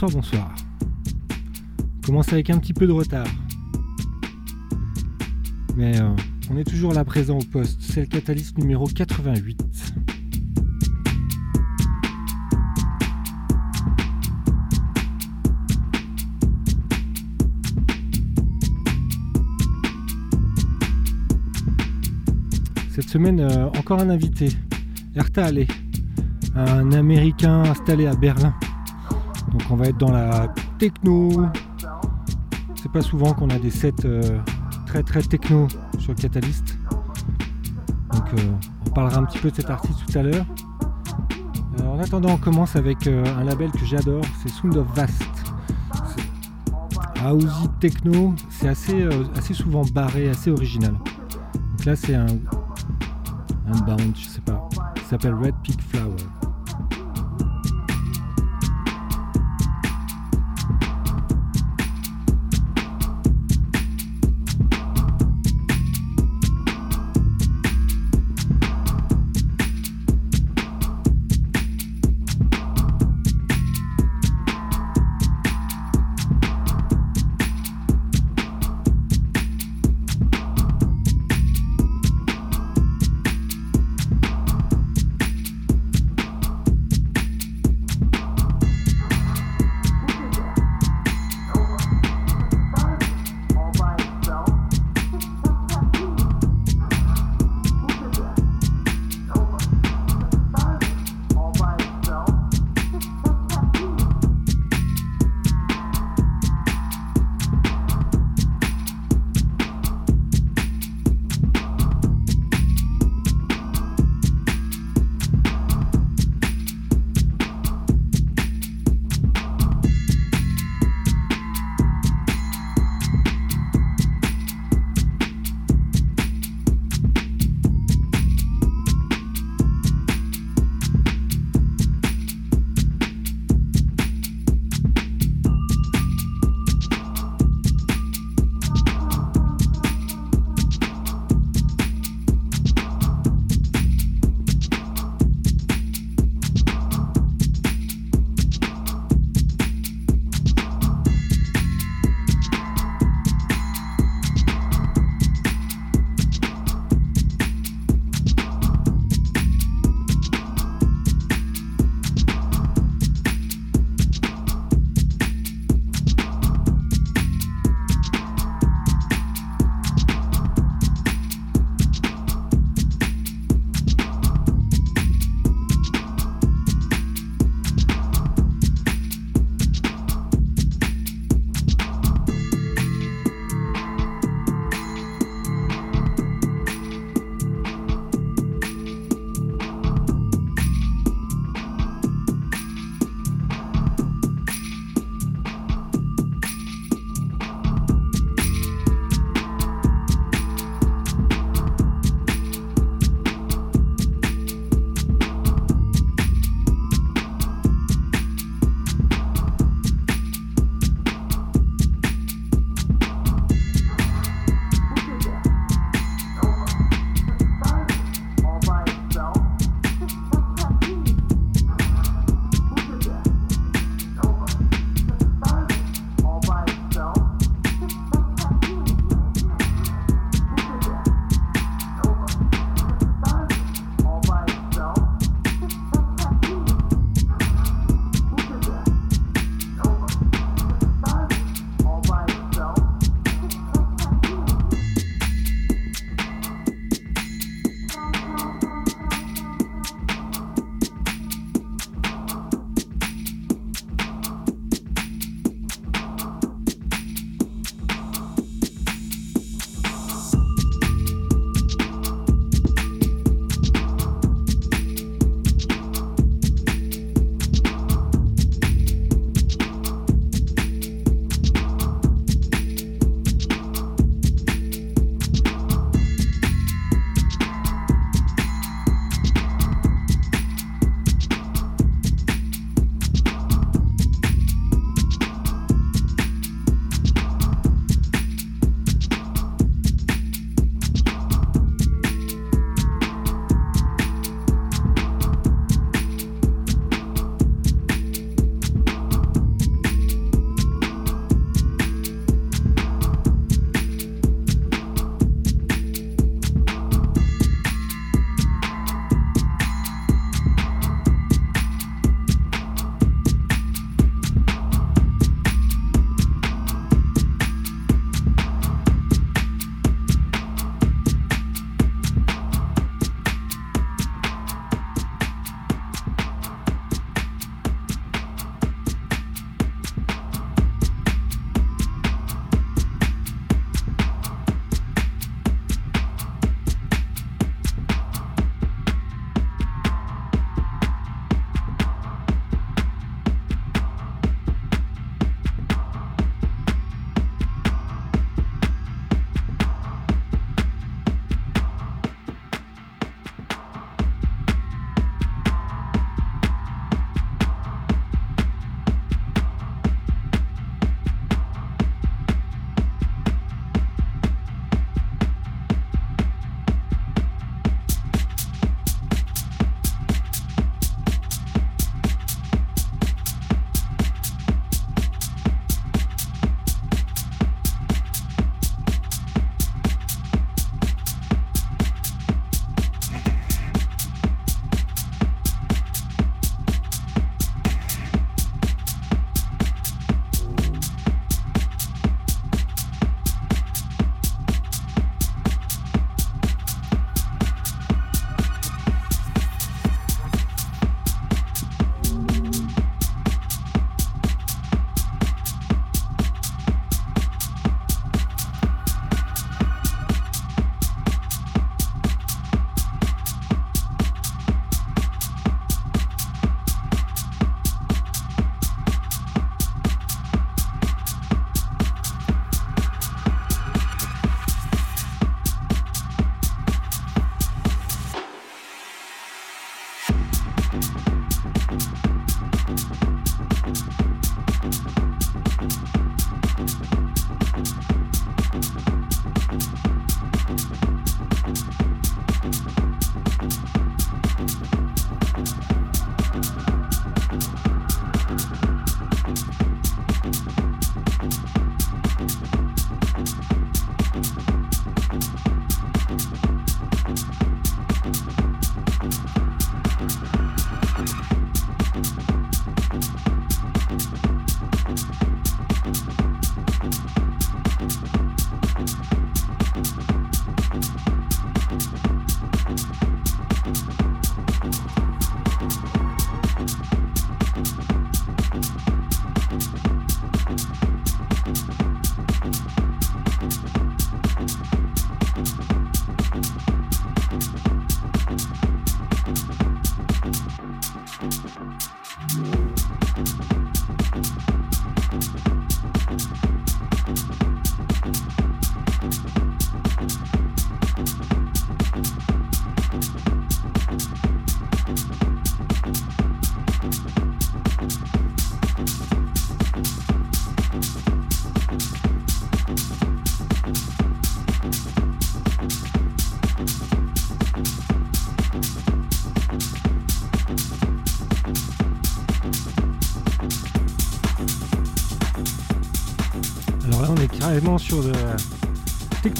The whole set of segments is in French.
Bonsoir, bonsoir. Commence avec un petit peu de retard. Mais euh, on est toujours là présent au poste. C'est le catalyste numéro 88. Cette semaine, euh, encore un invité. Erta Allé, un Américain installé à Berlin. Donc on va être dans la techno. C'est pas souvent qu'on a des sets euh, très très techno sur Catalyst. Donc euh, on parlera un petit peu de cet artiste tout à l'heure. Euh, en attendant, on commence avec un label que j'adore, c'est Sound of Vast. Housey techno, c'est assez, souvent barré, assez original. Donc là c'est un, un bound, je sais pas. Il s'appelle Red Peak Flower.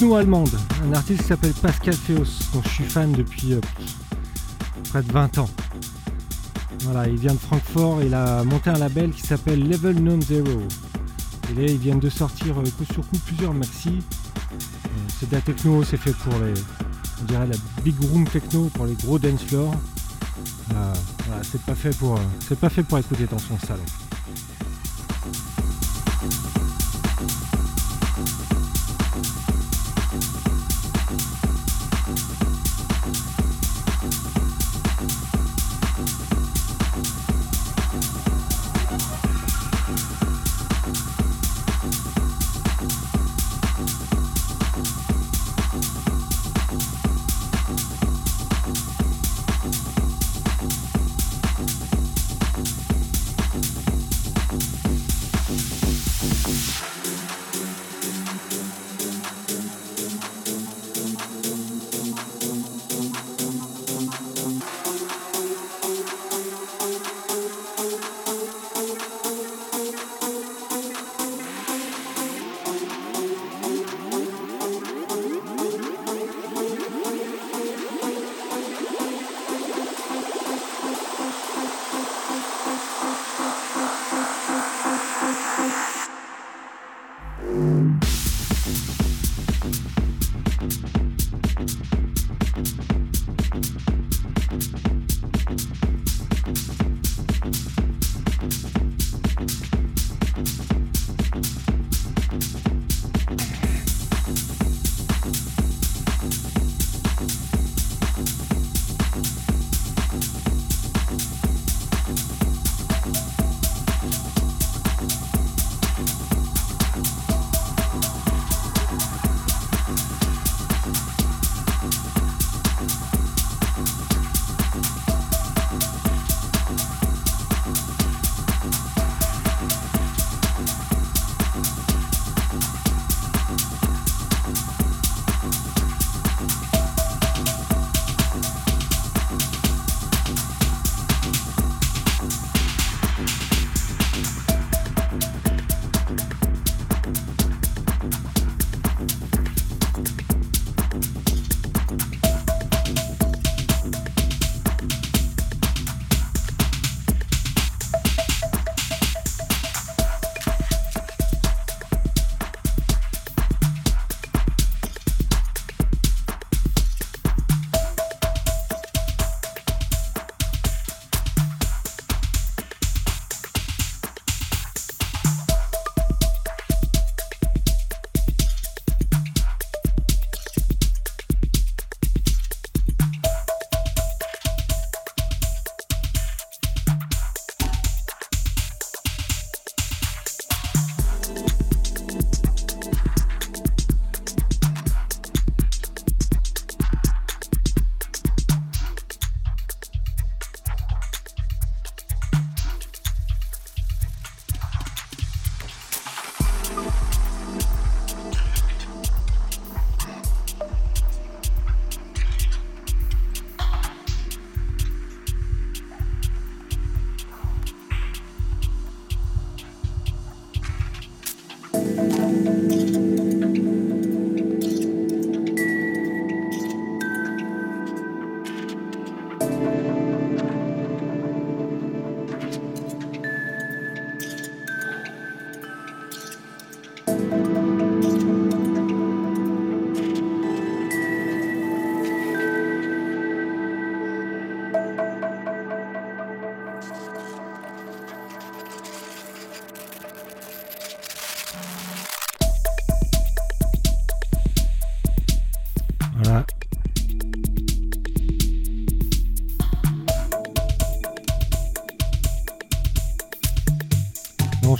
Techno-allemande, un artiste qui s'appelle Pascal Feos, dont je suis fan depuis euh, près de 20 ans. Voilà, il vient de Francfort, il a monté un label qui s'appelle Level Non Zero. Et là, ils viennent de sortir euh, coup sur coup plusieurs maxi. Euh, c'est de la techno, c'est fait pour les, on dirait la big room techno, pour les gros dance floors. c'est pas fait pour, c'est pas fait pour écouter dans son salon.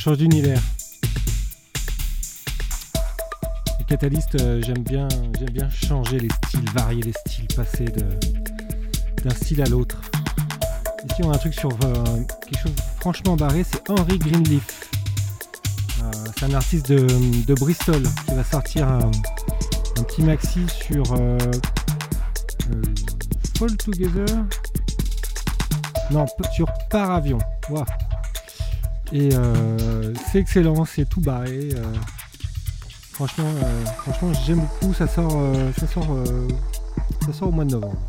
Change d'univers. Les catalystes, euh, j'aime bien, j'aime bien changer les styles, varier les styles, passer d'un style à l'autre. Ici, on a un truc sur euh, quelque chose franchement barré, c'est Henry Greenleaf. Euh, c'est un artiste de, Bristol qui va sortir un, petit maxi sur Fall Together. Non, sur Paravion. Wow. Et euh, c'est excellent, c'est tout barré. Euh. franchement, euh, franchement j'aime beaucoup. Ça sort au mois de novembre.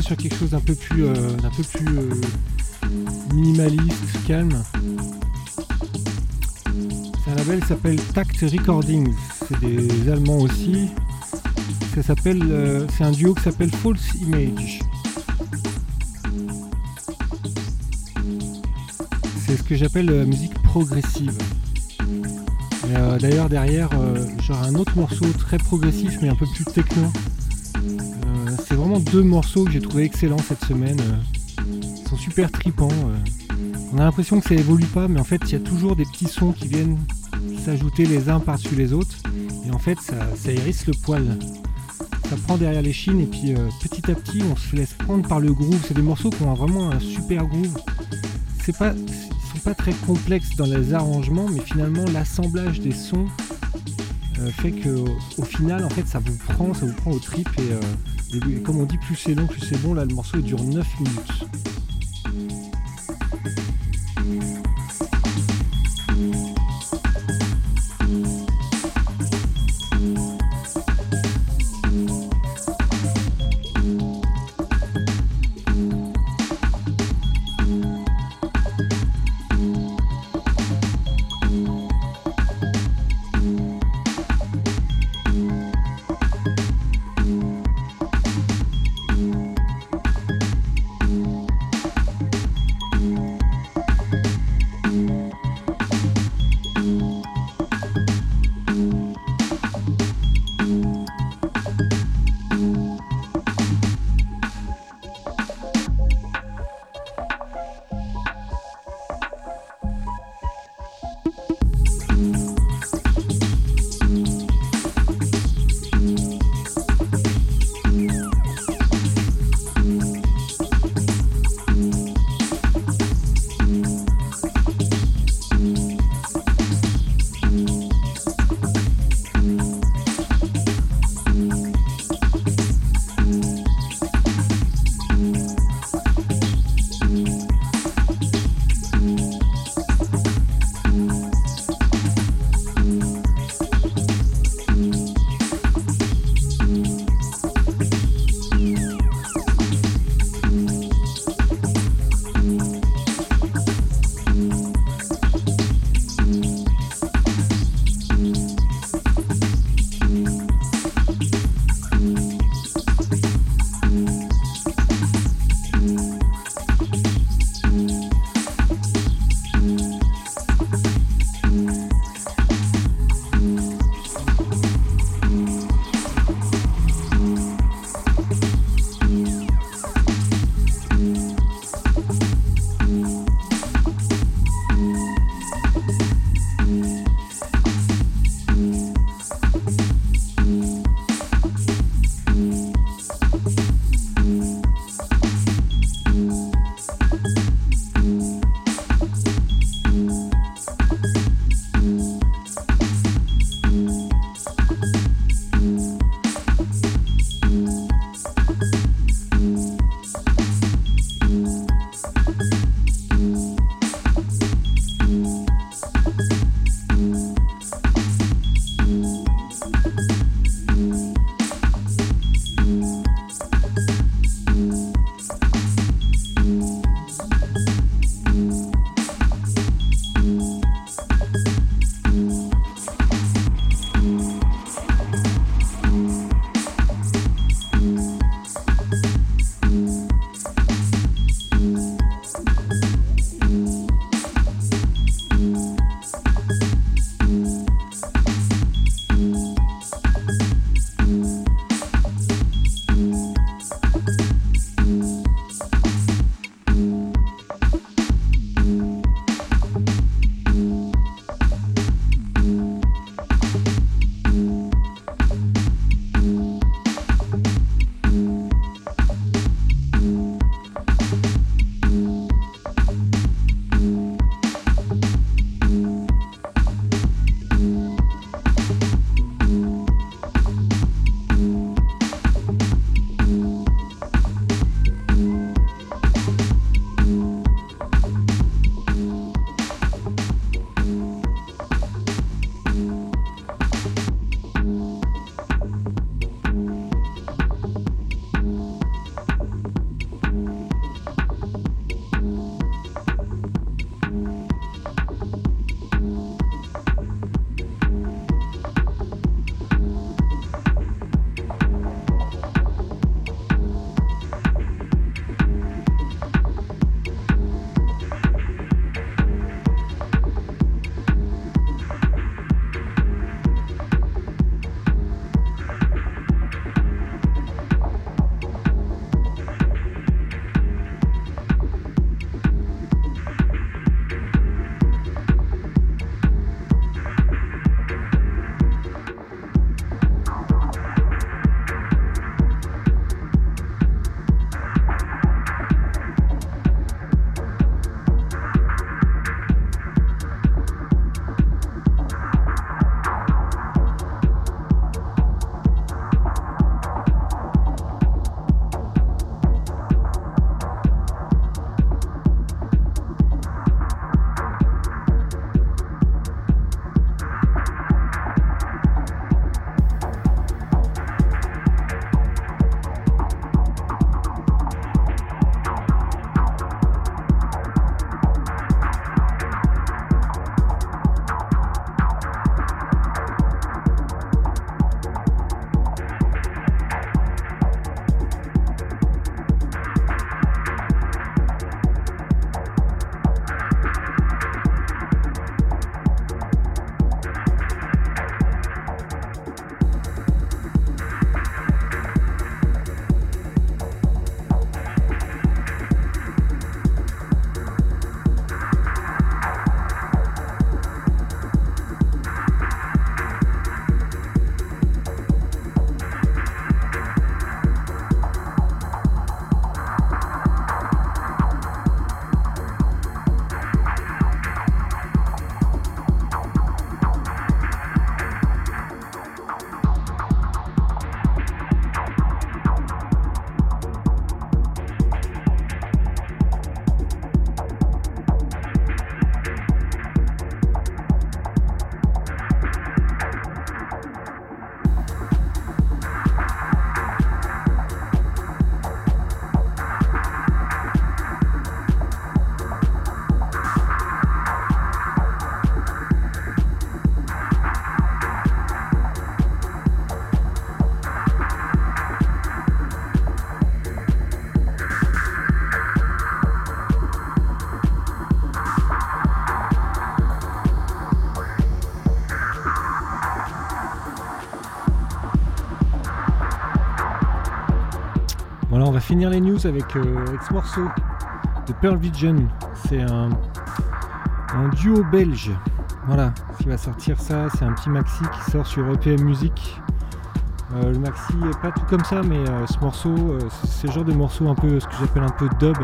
Sur quelque chose d'un peu plus, d'un peu plus minimaliste, calme. C'est un label s'appelle Tact Recordings. C'est des Allemands aussi. Ça s'appelle, c'est un duo qui s'appelle False Image. C'est ce que j'appelle la musique progressive. Euh, d'ailleurs derrière, euh, j'aurai un autre morceau très progressif mais un peu plus techno. Euh, deux morceaux que j'ai trouvé excellents cette semaine. Ils sont super tripants. On a l'impression que ça évolue pas, mais en fait il y a toujours des petits sons qui viennent s'ajouter les uns par-dessus les autres. Et en fait ça, hérisse le poil. Ça prend derrière les chines et puis petit à petit on se laisse prendre par le groove. C'est des morceaux qui ont vraiment un super groove. C'est pas pas très complexe dans les arrangements, mais finalement l'assemblage des sons euh, fait que au final en fait ça vous prend, ça vous prend au trip et, euh, comme on dit plus c'est long, plus c'est bon, là le morceau dure 9 minutes. Finir les news avec, euh, ce morceau de Pearl Vision. C'est un, duo belge. Voilà, qui va sortir ça. C'est un petit maxi qui sort sur EPM Music. Euh, le maxi est pas tout comme ça, mais euh, ce morceau, c'est le genre de morceau un peu, ce que j'appelle un peu dub.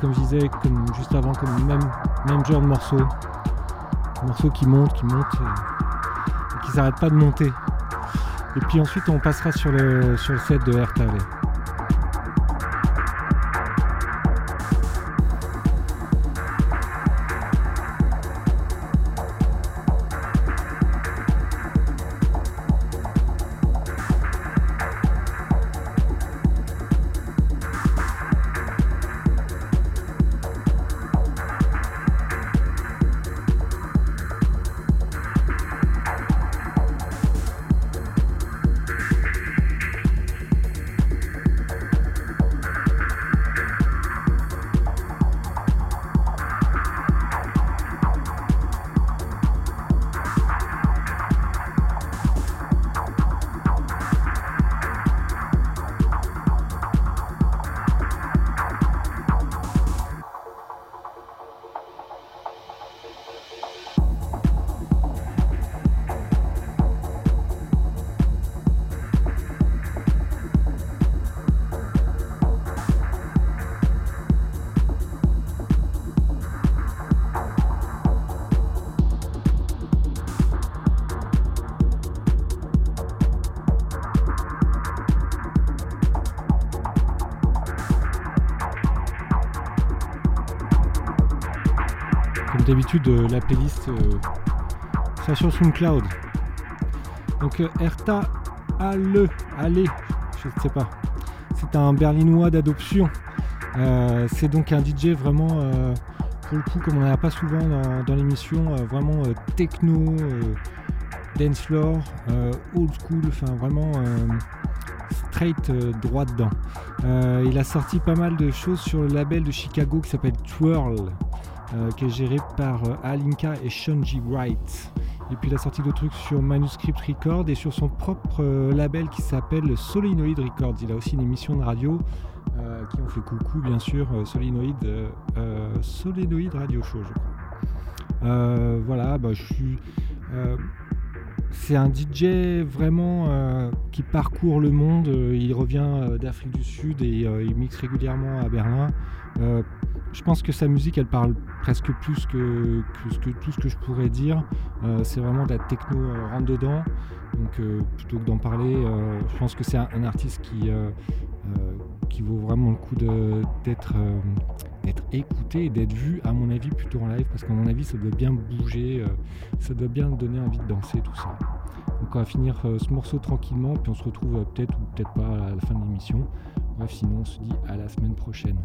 comme je disais, comme juste avant, comme même, même genre de morceau. Morceau qui monte, qui monte, et, qui s'arrête pas de monter. Et puis ensuite, on passera sur le, sur le set de Airtale. D'habitude euh, la playlist euh, ça sur SoundCloud. Donc euh, Erta Ale, allez, je ne sais pas. C'est un berlinois d'adoption. c'est donc un DJ vraiment, pour le coup, comme on n'en a pas souvent dans, l'émission, vraiment techno, dance floor, old school, enfin vraiment straight droit dedans. il a sorti pas mal de choses sur le label de Chicago qui s'appelle Twirl. Euh, qui est géré par euh, Alinka et Shunji Wright. Et puis il a sorti trucs sur Manuscript Record et sur son propre euh, label qui s'appelle Solenoid Records. Il a aussi une émission de radio qui en fait coucou bien sûr, Solenoid, Solenoid Radio Show je crois. voilà, bah, je suis c'est un DJ vraiment qui parcourt le monde. il revient d'Afrique du Sud et il mixe régulièrement à Berlin je pense que sa musique, elle parle presque plus que, tout ce que je pourrais dire. Euh, c'est vraiment de la techno euh, rentre dedans. Donc euh, plutôt que d'en parler, je pense que c'est un, artiste qui, qui vaut vraiment le coup d'être écouté et d'être vu, à mon avis, plutôt en live, parce qu'à mon avis, ça doit bien bouger, ça doit bien donner envie de danser, tout ça. Donc on va finir ce morceau tranquillement, puis on se retrouve peut-être ou peut-être pas à la fin de l'émission. Bref, sinon on se dit à la semaine prochaine.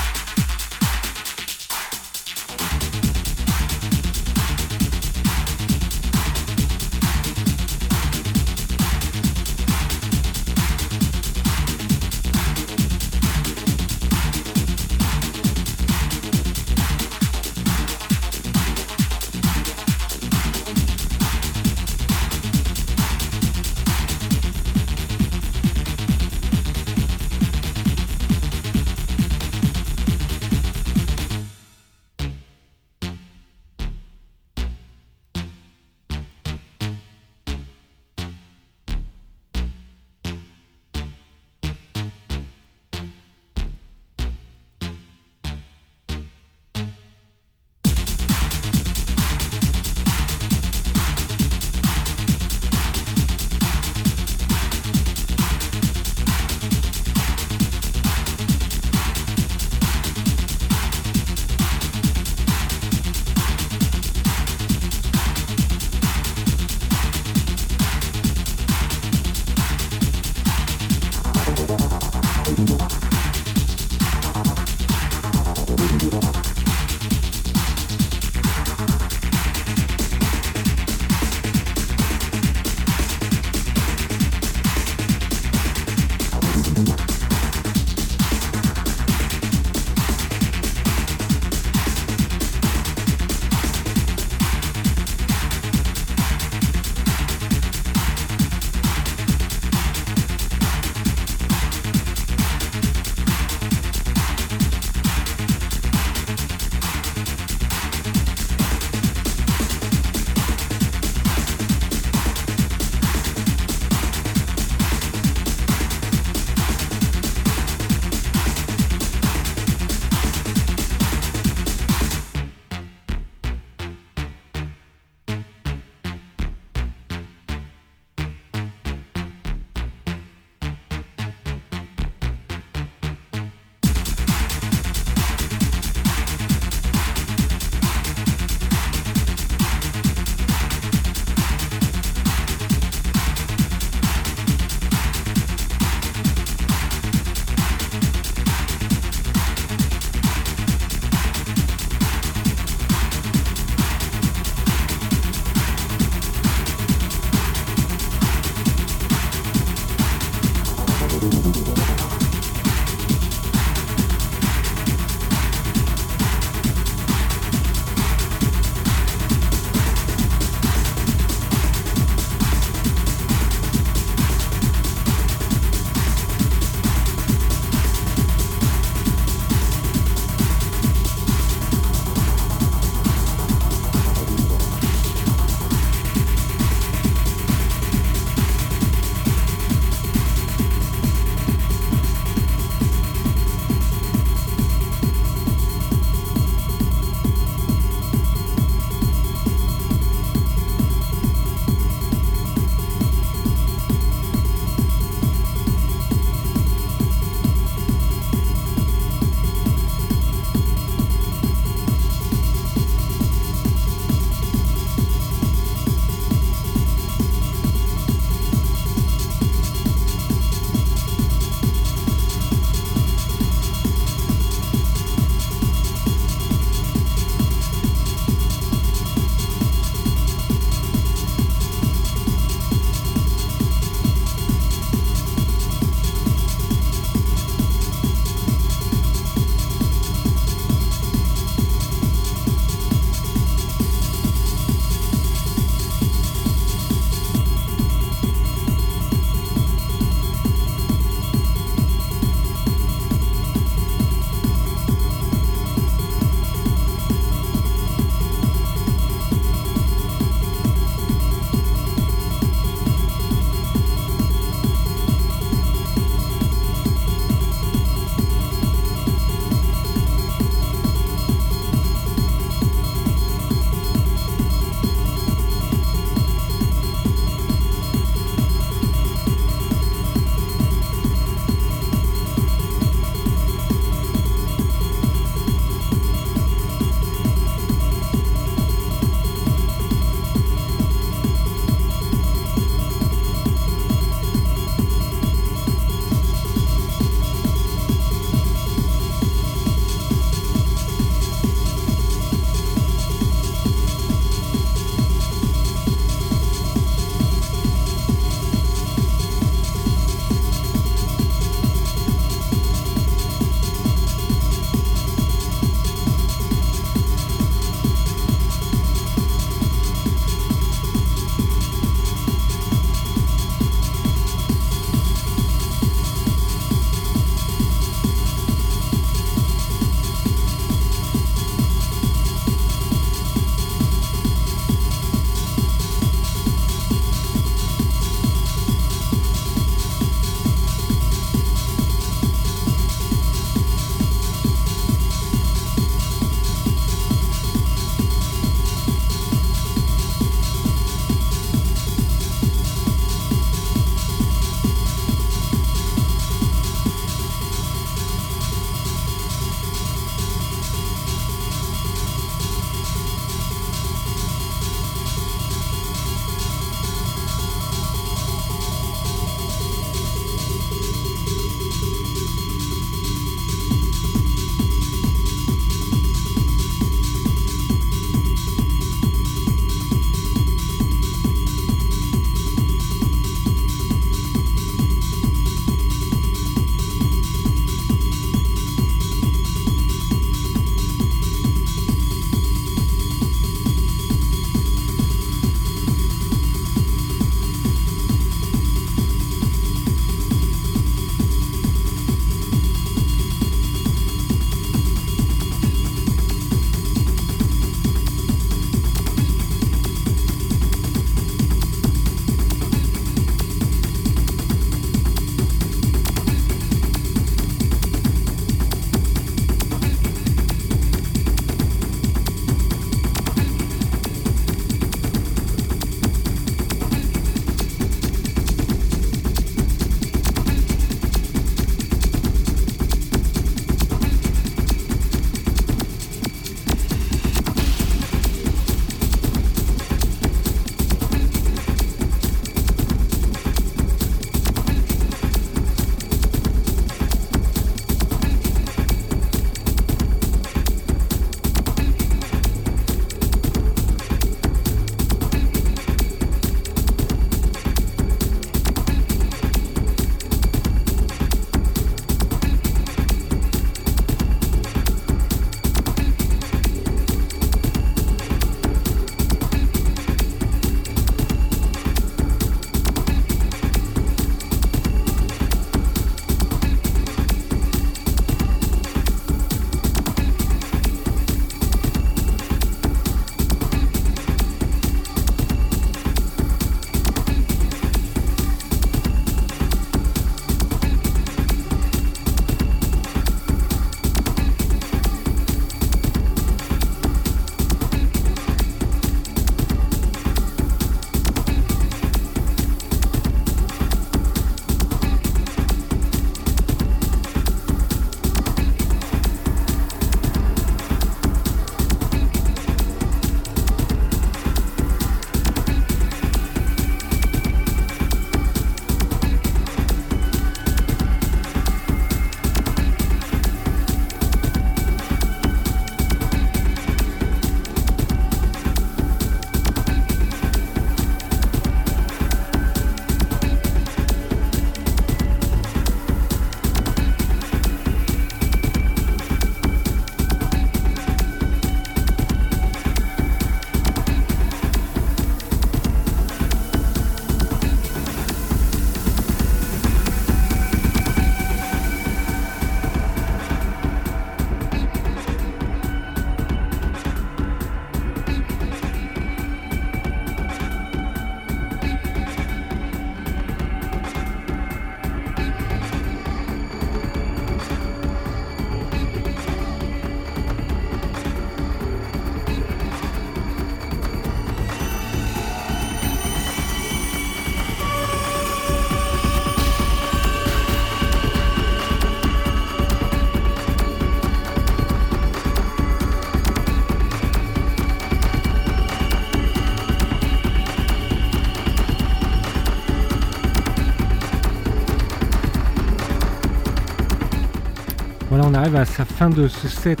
À sa fin de ce set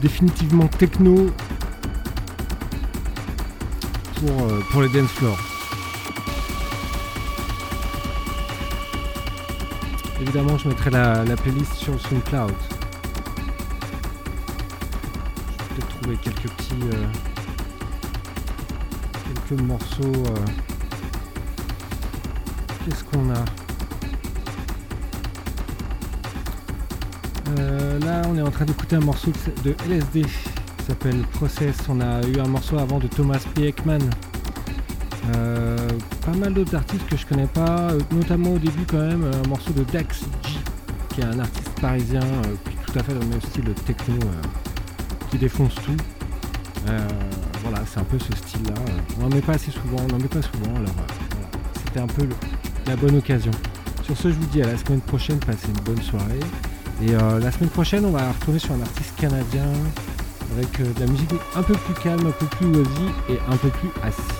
définitivement techno pour, euh, pour les dance floors. Évidemment, je mettrai la, playlist sur SoundCloud. Je vais peut-être trouver quelques petits. Euh, quelques morceaux. Euh. Qu'est-ce qu'on a? Est un morceau de LSD qui s'appelle Process. On a eu un morceau avant de Thomas P. Euh, pas mal d'autres artistes que je connais pas, euh, notamment au début quand même un morceau de Dax G, qui est un artiste parisien tout à fait dans le même style techno, qui défonce tout. voilà, c'est un peu ce style-là. On n'en met pas assez souvent, on n'en met pas souvent, alors voilà. c'était un peu la bonne occasion. Sur ce, je vous dis à la semaine prochaine, passez une bonne soirée. Et euh, la semaine prochaine, on va retourner sur un artiste canadien avec euh, de la musique un peu plus calme, un peu plus oisy et un peu plus assis.